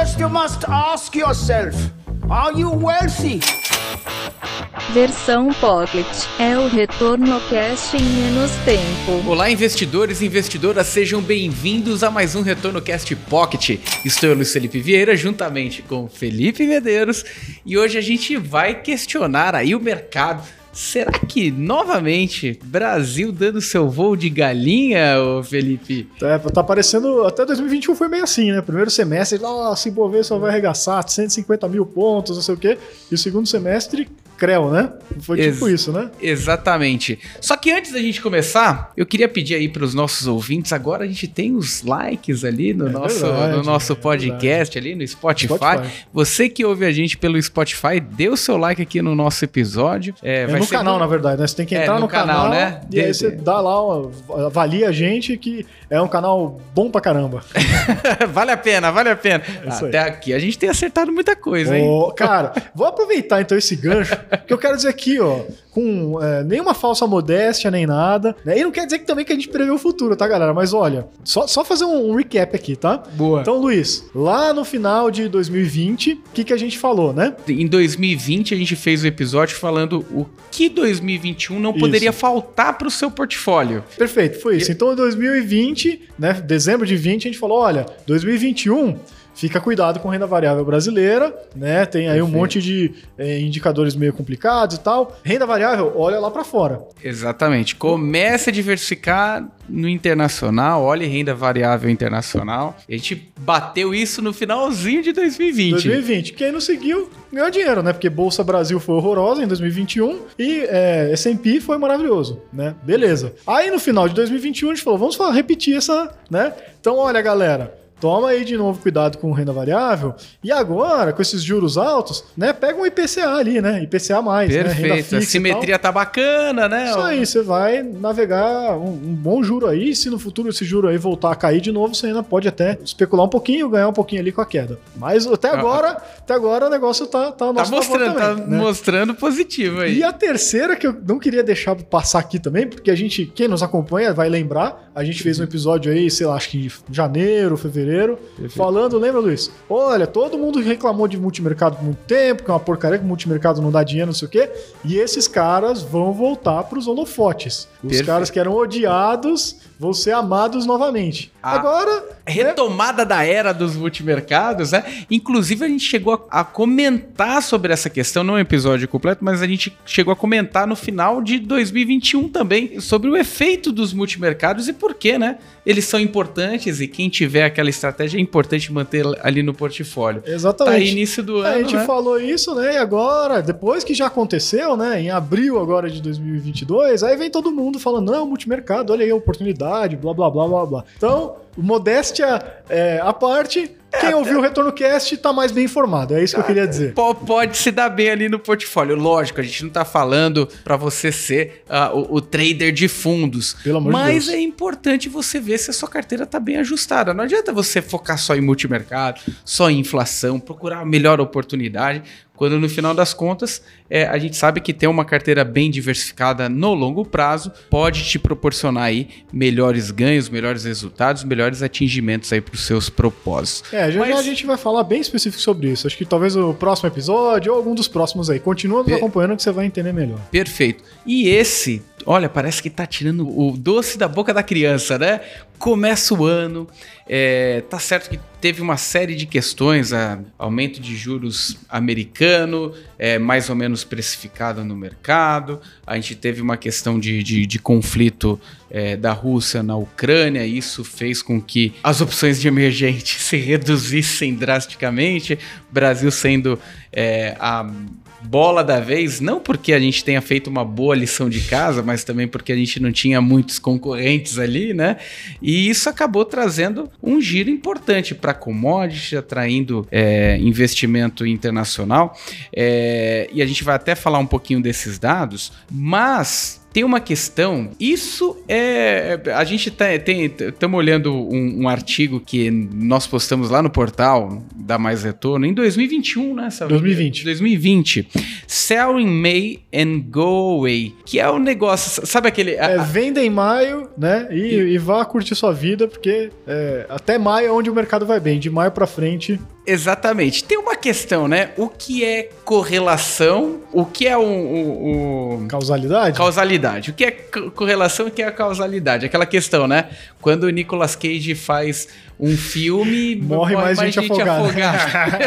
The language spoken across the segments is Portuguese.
First, you must ask yourself Are you wealthy? Versão Pocket é o retorno cast em menos tempo. Olá, investidores e investidoras, sejam bem-vindos a mais um Retorno Cast Pocket. Estou eu, Luiz Felipe Vieira, juntamente com Felipe Medeiros, e hoje a gente vai questionar aí o mercado Será que, novamente, Brasil dando seu voo de galinha, ô Felipe? É, tá parecendo. Até 2021 foi meio assim, né? Primeiro semestre, nossa, só vai arregaçar 150 mil pontos, não sei o quê. E o segundo semestre, Creu, né? Foi tipo Ex isso, né? Exatamente. Só que antes da gente começar, eu queria pedir aí para os nossos ouvintes, agora a gente tem os likes ali no, é nosso, verdade, no nosso podcast é ali no Spotify. Spotify. Você que ouve a gente pelo Spotify, dê o seu like aqui no nosso episódio. É, é no canal, na verdade, né? Você tem que é, entrar no, no, canal, canal né? E aí você dá lá, avalia a gente que é um canal bom pra caramba. vale a pena, vale a pena. Até aqui a gente tem acertado muita coisa, hein? Oh, cara, vou aproveitar então esse gancho que eu quero dizer aqui, ó, com é, nenhuma falsa modéstia nem nada. Né? E não quer dizer que também que a gente prevê o futuro, tá, galera? Mas olha, só, só fazer um, um recap aqui, tá? Boa. Então, Luiz, lá no final de 2020, o que, que a gente falou, né? Em 2020, a gente fez o episódio falando o que 2021 não poderia isso. faltar para o seu portfólio. Perfeito, foi isso. Então, em 2020, né, dezembro de 20, a gente falou, olha, 2021 fica cuidado com renda variável brasileira, né? Tem aí Perfeito. um monte de é, indicadores meio complicados e tal. Renda variável, olha lá para fora. Exatamente. Comece a diversificar no internacional, olhe renda variável internacional. A gente bateu isso no finalzinho de 2020. 2020. Quem não seguiu, ganhou dinheiro, né? Porque Bolsa Brasil foi horrorosa em 2021 e é, S&P foi maravilhoso, né? Beleza. Aí no final de 2021 a gente falou, vamos repetir essa, né? Então olha, galera, toma aí de novo cuidado com renda variável. E agora, com esses juros altos, né? Pega um IPCA ali, né? IPCA mais, Perfeito. né? Renda fixa a simetria tá bacana, né? Isso aí, você vai navegar um, um, bom juro aí. Se no futuro esse juro aí voltar a cair de novo, você ainda pode até especular um pouquinho, ganhar um pouquinho ali com a queda. Mas até ah, agora, até agora o negócio tá, tá, tá mostrando, também, tá né? mostrando positivo aí. E a terceira que eu não queria deixar passar aqui também, porque a gente, quem nos acompanha vai lembrar, a gente fez um episódio aí, sei lá, acho que em janeiro, fevereiro fevereiro, Perfeito. falando, lembra, Luiz? Olha, todo mundo reclamou de multimercado por muito tempo, que é uma porcaria que multimercado não dá dinheiro, não sei o quê. E esses caras vão voltar para os holofotes. Os Perfeito. caras que eram odiados vão ser amados novamente. A Agora. Retomada né? da era dos multimercados, né? Inclusive, a gente chegou a, a, comentar sobre essa questão, não é um episódio completo, mas a gente chegou a comentar no final de 2021 também sobre o efeito dos multimercados e por que, né? Eles são importantes e quem tiver aquela estratégia é importante manter ali no portfólio. Exatamente. Tá início do ano. A gente né? falou isso, né? E agora, depois que já aconteceu, né? Em abril agora de 2022, aí vem todo mundo falando: não, multimercado, olha aí a oportunidade blá blá blá blá blá. Então, modéstia é, à parte, quem ouviu o Retorno Cast está mais bem informado, é isso que eu queria dizer. Pode se dar bem ali no portfólio. Lógico, a gente não está falando para você ser uh, o, o, trader de fundos. Pelo amor Mas de é importante você ver se a sua carteira está bem ajustada. Não adianta você focar só em multimercado, só em inflação, procurar a melhor oportunidade quando no final das contas é, a gente sabe que ter uma carteira bem diversificada no longo prazo pode te proporcionar aí melhores ganhos, melhores resultados, melhores atingimentos aí para os seus propósitos. É, já, Mas... já a gente vai falar bem específico sobre isso. Acho que talvez o próximo episódio ou algum dos próximos aí. Continua nos per... acompanhando que você vai entender melhor. Perfeito. E esse olha, parece que tá tirando o doce da boca da criança, né? Começa o ano, é, tá certo que teve uma série de questões, a, aumento de juros americano, é, mais ou menos precificado no mercado, a gente teve uma questão de, de, de conflito é, da Rússia na Ucrânia, isso fez com que as opções de emergente se reduzissem drasticamente, Brasil sendo é, a bola da vez, não porque a gente tenha feito uma boa lição de casa, mas também porque a gente não tinha muitos concorrentes ali, né? E isso acabou trazendo um giro importante para commodities, atraindo é, investimento internacional. É, e a gente vai até falar um pouquinho desses dados, mas tem uma questão. Isso é. A gente tá, estamos olhando um, um, artigo que nós postamos lá no portal da Mais Retorno em 2021, né? Sabe? 2020. 2020. Sell in May and go away. Que é o um negócio. Sabe aquele. É, venda em maio, né? E, e, e, vá curtir sua vida, porque é, até maio é onde o mercado vai bem. De maio para frente Exatamente. Tem uma questão, né? O que é correlação? O que é o, o, o... Causalidade? causalidade? O que é co- correlação e o que é causalidade? Aquela questão, né? Quando o Nicolas Cage faz um filme, Morre mais gente afogada. afogada.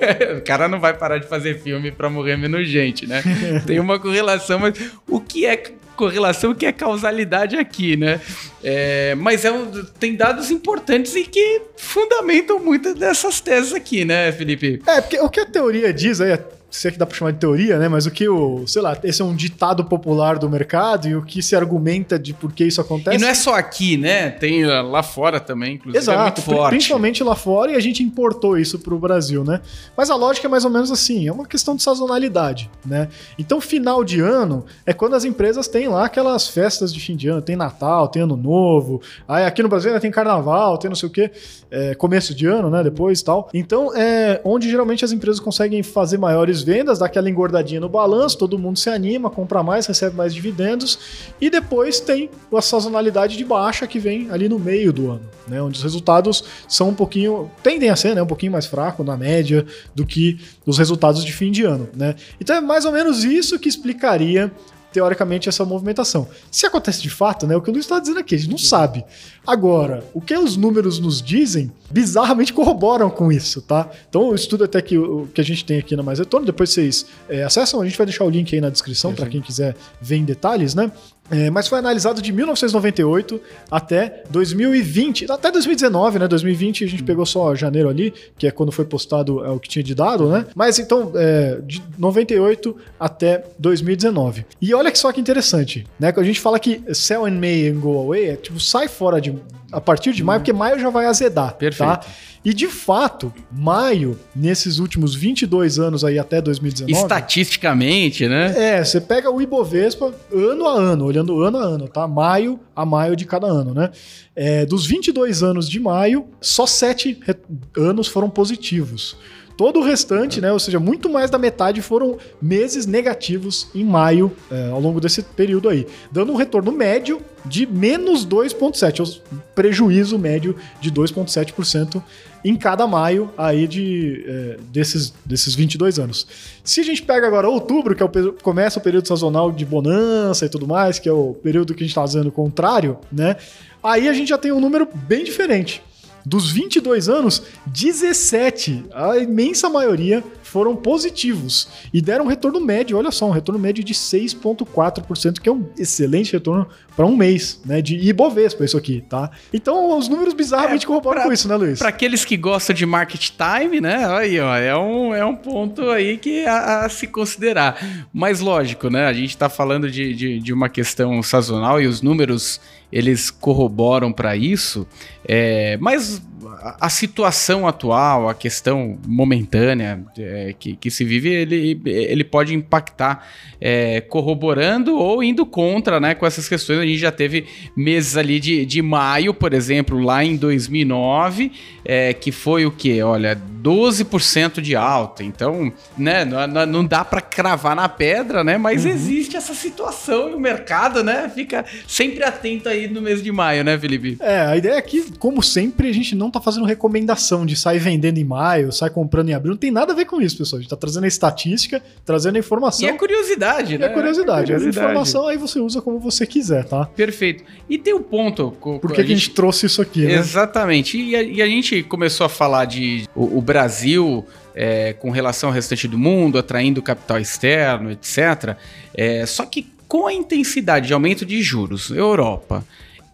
É, o cara não vai parar de fazer filme pra morrer menos gente, né? Tem uma correlação, mas o que é correlação, que é causalidade aqui, né? É, mas é um- tem dados importantes e que fundamentam muitas dessas teses aqui, né, Felipe? É, porque o que a teoria diz aí, se é que dá pra chamar de teoria, né? Mas o que o, sei lá, esse é um ditado popular do mercado e o que se argumenta de por que isso acontece. E não é só aqui, né? Tem uh, lá fora também, inclusive. Exato, é muito pri- forte. principalmente lá fora e a gente importou isso pro Brasil, né? Mas a lógica é mais ou menos assim, é uma questão de sazonalidade, né? Então, final de ano é quando as empresas têm lá aquelas festas de fim de ano, tem Natal, tem Ano Novo, aí aqui no Brasil ainda tem Carnaval, tem não sei o quê, é, começo de ano, né? Depois e tal. Então, é onde geralmente as empresas conseguem fazer maiores vendas, dar aquela engordadinha no balanço, todo mundo se anima, compra mais, recebe mais dividendos, e depois tem a sazonalidade de baixa que vem ali no meio do ano, né? Onde os resultados são um pouquinho, tendem a ser, né? Um pouquinho mais fraco na média do que os resultados de fim de ano, né? Então é mais ou menos isso que explicaria teoricamente essa movimentação. Se acontece de fato, né, o que o Luiz está dizendo aqui, a gente não sabe. Agora, o que os números nos dizem, bizarramente corroboram com isso, tá? Então, o estudo até que, o que a gente tem aqui na Mais Retorno, depois vocês é, acessam, a gente vai deixar o link aí na descrição para quem quiser ver em detalhes, né? É, mas foi analisado de 1998 até 2020, até 2019, né? 2020 a gente pegou só janeiro ali, que é quando foi postado é, o que tinha de dado, né? Mas então, é, de 98 até 2019. E olha que só que interessante, né? Que a gente fala que sell in May and go away, é tipo, sai fora de, a partir de maio, porque maio já vai azedar, Perfeito. tá? E de fato, maio, nesses últimos 22 anos aí até 2019... Estatisticamente, né? É, você pega o Ibovespa ano a ano, olhando ano a ano, tá? Maio a maio de cada ano, né? É, dos 22 anos de maio, só 7 re- anos foram positivos. Todo o restante, né, ou seja, muito mais da metade foram meses negativos em maio, é, ao longo desse período aí, dando um retorno médio de menos 2,7%, ou prejuízo médio de 2,7% em cada maio aí de, é, desses, desses 22 anos. Se a gente pega agora outubro, que é o, começa o período sazonal de bonança e tudo mais, que é o período que a gente está fazendo o contrário, né? Aí a gente já tem um número bem diferente. Dos 22 anos, 17, a imensa maioria, foram positivos e deram um retorno médio, olha só, um retorno médio de 6,4%, que é um excelente retorno para um mês, né? De Ibovespa, isso aqui, tá? Então, os números bizarramente É, corroboram com isso, né, Luiz? Para aqueles que gostam de market time, né? Aí, ó, é um, é um ponto aí que a, a se considerar. Mas lógico, né? A gente está falando de, de, de uma questão sazonal e os números eles corroboram para isso. É, mas a, a situação atual, a questão momentânea é, que, que se vive, ele, ele pode impactar é, corroborando ou indo contra, né? Com essas questões. A gente já teve meses ali de, de maio, por exemplo, lá em 2009, é, que foi o quê? Olha, 12% de alta. Então, né, não, não- dá para cravar na pedra, né? Mas Uhum. existe essa situação e o mercado, né, fica sempre atento aí no mês de maio, né, Felipe? É, a ideia é que, como sempre, a gente não tá fazendo recomendação de sair vendendo em maio, sair comprando em abril. Não tem nada a ver com isso, pessoal. A gente tá trazendo a estatística, trazendo a informação. E é curiosidade, E né? é curiosidade. A Curiosidade. informação aí você usa como você quiser, tá? Perfeito. E tem um ponto. Por que, que a gente trouxe isso aqui, né? Exatamente. E a, e a gente começou a falar de o, o Brasil é, com relação ao restante do mundo, atraindo capital externo, etc. É, só que com a intensidade de aumento de juros, Europa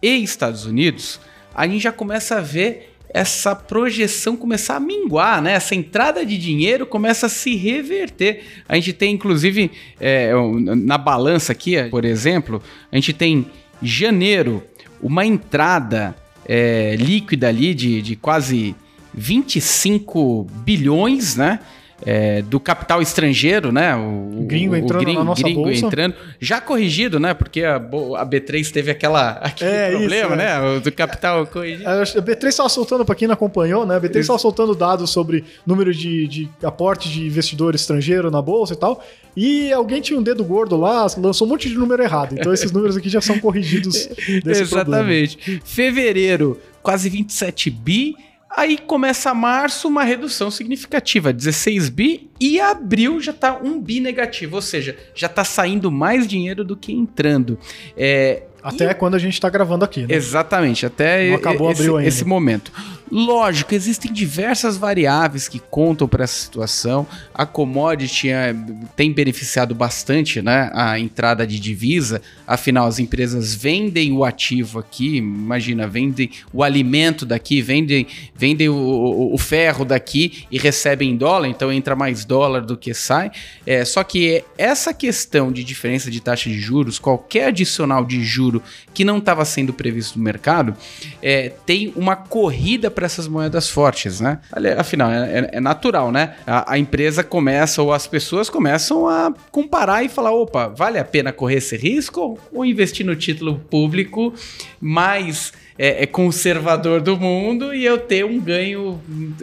e Estados Unidos, a gente já começa a ver essa projeção começar a minguar, né? Essa entrada de dinheiro começa a se reverter. A gente tem, inclusive, é, na balança aqui, por exemplo, a gente tem janeiro, uma entrada é, líquida ali de, de quase 25 bilhões, né? É, do capital estrangeiro, né? O, O gringo entrando na nossa gringo bolsa. entrando. Já corrigido, né? Porque a, a B3 teve aquela, aquele É, isso, problema, é. né? O do capital corrigido. A B3 estava soltando, para quem não acompanhou, né? A B3 estava soltando dados sobre número de, de aporte de investidor estrangeiro na bolsa e tal. E alguém tinha um dedo gordo lá, lançou um monte de número errado. Então esses números aqui já são corrigidos desse problema. Exatamente. Fevereiro, quase 27 bi. Aí começa março, uma redução significativa, 16 bi, e abril já tá 1 bi negativo, ou seja, já tá saindo mais dinheiro do que entrando. É, Até e- quando a gente tá gravando aqui, né? Exatamente, até Não acabou esse, abril ainda. esse momento. Lógico, existem diversas variáveis que contam para essa situação. A commodity é, tem beneficiado bastante né, a entrada de divisa, afinal, as empresas vendem o ativo aqui, imagina, vendem o alimento daqui, vendem, vendem o, o- o ferro daqui e recebem em dólar, então entra mais dólar do que sai. É, só que essa questão de diferença de taxa de juros, qualquer adicional de juro que não estava sendo previsto no mercado, é, tem uma corrida para essas moedas fortes, né? Afinal, é, é- é natural, né? A, a empresa começa, ou as pessoas começam a comparar e falar: opa, vale a pena correr esse risco ou investir no título público mais é, é conservador do mundo e eu ter um ganho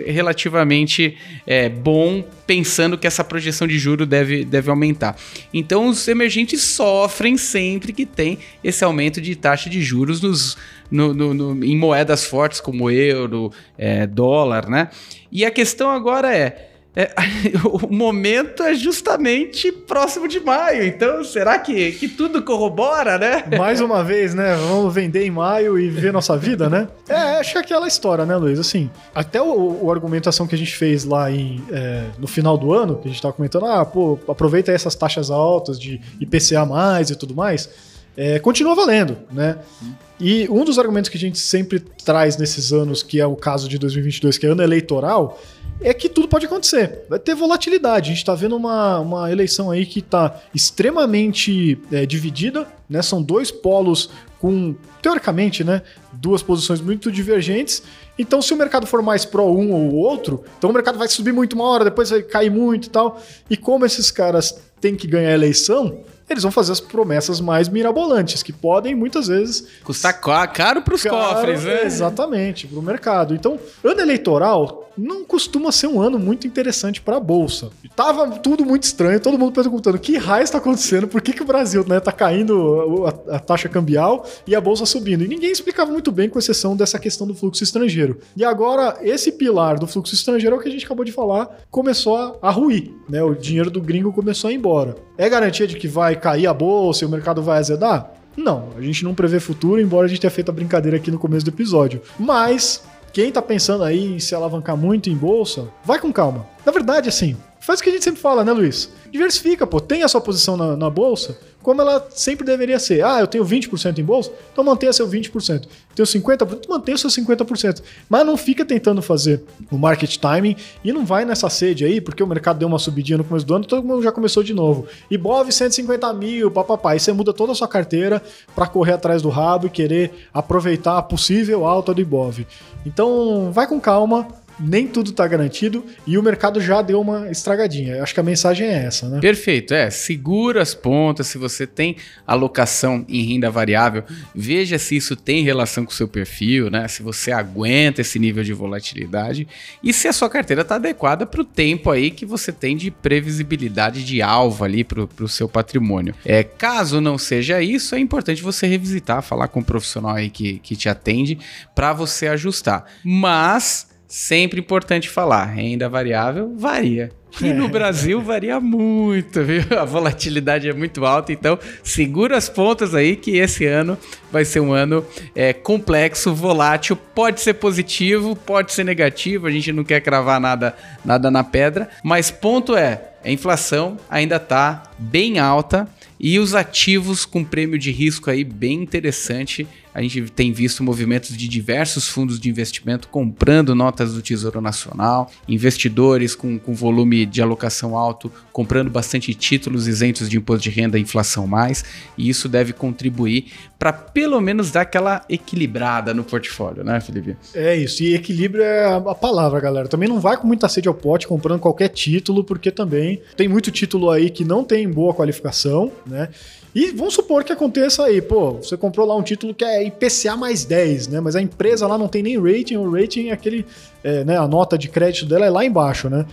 relativamente é, bom, pensando que essa projeção de juro deve, deve aumentar. Então, os emergentes sofrem sempre que tem esse aumento de taxa de juros nos, no- no- no- em moedas fortes como euro, é, dólar, né? E a questão agora é. É, o momento é justamente próximo de maio, então será que, que tudo corrobora, né? Mais uma vez, né? Vamos vender em maio e ver nossa vida, né? É, acho que é aquela história, né, Luiz? Assim, até o, o argumentação que a gente fez lá em, é, no final do ano, que a gente tava comentando, ah, pô, aproveita essas taxas altas de IPCA mais e tudo mais, é, continua valendo, né? E um dos argumentos que a gente sempre traz nesses anos, que é o caso de 2022, que é ano eleitoral, é que tudo pode acontecer. Vai ter volatilidade. A gente está vendo uma, uma eleição aí que está extremamente é, dividida, né? São dois polos com, teoricamente, né? Duas posições muito divergentes. Então, se o mercado for mais pró um ou outro, então o mercado vai subir muito uma hora, depois vai cair muito e tal. E como esses caras têm que ganhar a eleição, eles vão fazer as promessas mais mirabolantes, que podem muitas vezes Custa ca- caro para os cofres, né? Exatamente, para o mercado. Então, ano eleitoral não costuma ser um ano muito interessante para a bolsa. Tava tudo muito estranho, todo mundo perguntando que raio está acontecendo, por que, que o Brasil né, tá caindo a, a taxa cambial e a bolsa subindo. E ninguém explicava muito bem, com exceção dessa questão do fluxo estrangeiro. E agora, esse pilar do fluxo estrangeiro é o que a gente acabou de falar, começou a, a ruir. Né? O dinheiro do gringo começou a ir embora. É garantia de que vai cair a bolsa e o mercado vai azedar? Não, a gente não prevê futuro, embora a gente tenha feito a brincadeira aqui no começo do episódio. Mas, quem tá pensando aí em se alavancar muito em bolsa, vai com calma. Na verdade, assim, faz o que a gente sempre fala, né, Luiz? Diversifica, pô. Tem a sua posição na, na bolsa como ela sempre deveria ser. Ah, eu tenho 20% em bolsa, então mantenha seu 20%. Tenho 50%, mantenha seu 50%. Mas não fica tentando fazer o market timing e não vai nessa sede aí, porque o mercado deu uma subidinha no começo do ano, todo mundo já começou de novo. E BOV 150 mil, papapá. Aí você muda toda a sua carteira para correr atrás do rabo e querer aproveitar a possível alta do Ibov. Então, vai com calma. Nem tudo tá garantido e o mercado já deu uma estragadinha. Acho que a mensagem é essa, né? Perfeito, é. Segura as pontas. Se você tem alocação em renda variável, veja se isso tem relação com o seu perfil, né? Se você aguenta esse nível de volatilidade e se a sua carteira está adequada para o tempo aí que você tem de previsibilidade de alvo ali para o seu patrimônio. É, caso não seja isso, é importante você revisitar, falar com um profissional aí que, que te atende para você ajustar. Mas sempre importante falar, renda variável varia. E no Brasil varia muito, viu? A volatilidade é muito alta, então segura as pontas aí que esse ano vai ser um ano é, complexo, volátil, pode ser positivo, pode ser negativo, a gente não quer cravar nada, nada na pedra, mas ponto é, a inflação ainda está bem alta e os ativos com prêmio de risco aí bem interessante. A gente tem visto movimentos de diversos fundos de investimento comprando notas do Tesouro Nacional, investidores com, com volume de alocação alto comprando bastante títulos isentos de imposto de renda e inflação mais, e isso deve contribuir para pelo menos dar aquela equilibrada no portfólio, né, Felipe? É isso, e equilíbrio é a palavra, galera. Também não vai com muita sede ao pote comprando qualquer título, porque também tem muito título aí que não tem boa qualificação, né? E vamos supor que aconteça aí, pô, você comprou lá um título que é IPCA mais 10, né? Mas a empresa lá não tem nem rating, o rating é aquele, é, né? A nota de crédito dela é lá embaixo, né?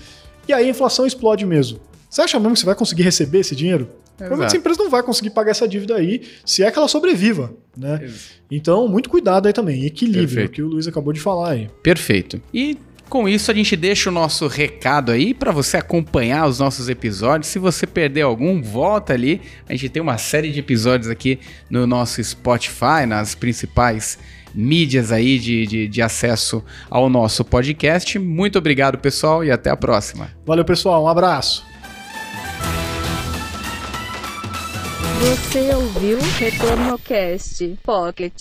E aí a inflação explode mesmo. Você acha mesmo que você vai conseguir receber esse dinheiro? Provavelmente essa empresa não vai conseguir pagar essa dívida aí, se é que ela sobreviva, né? Então, muito cuidado aí também, equilíbrio, Perfeito. que o Luiz acabou de falar aí. Perfeito. E com isso a gente deixa o nosso recado aí para você acompanhar os nossos episódios. Se você perder algum, volta ali. A gente tem uma série de episódios aqui no nosso Spotify, nas principais mídias aí de, de, de acesso ao nosso podcast. Muito obrigado, pessoal, e até a próxima. Valeu, pessoal, um abraço. Você ouviu Retorno Cast Pocket.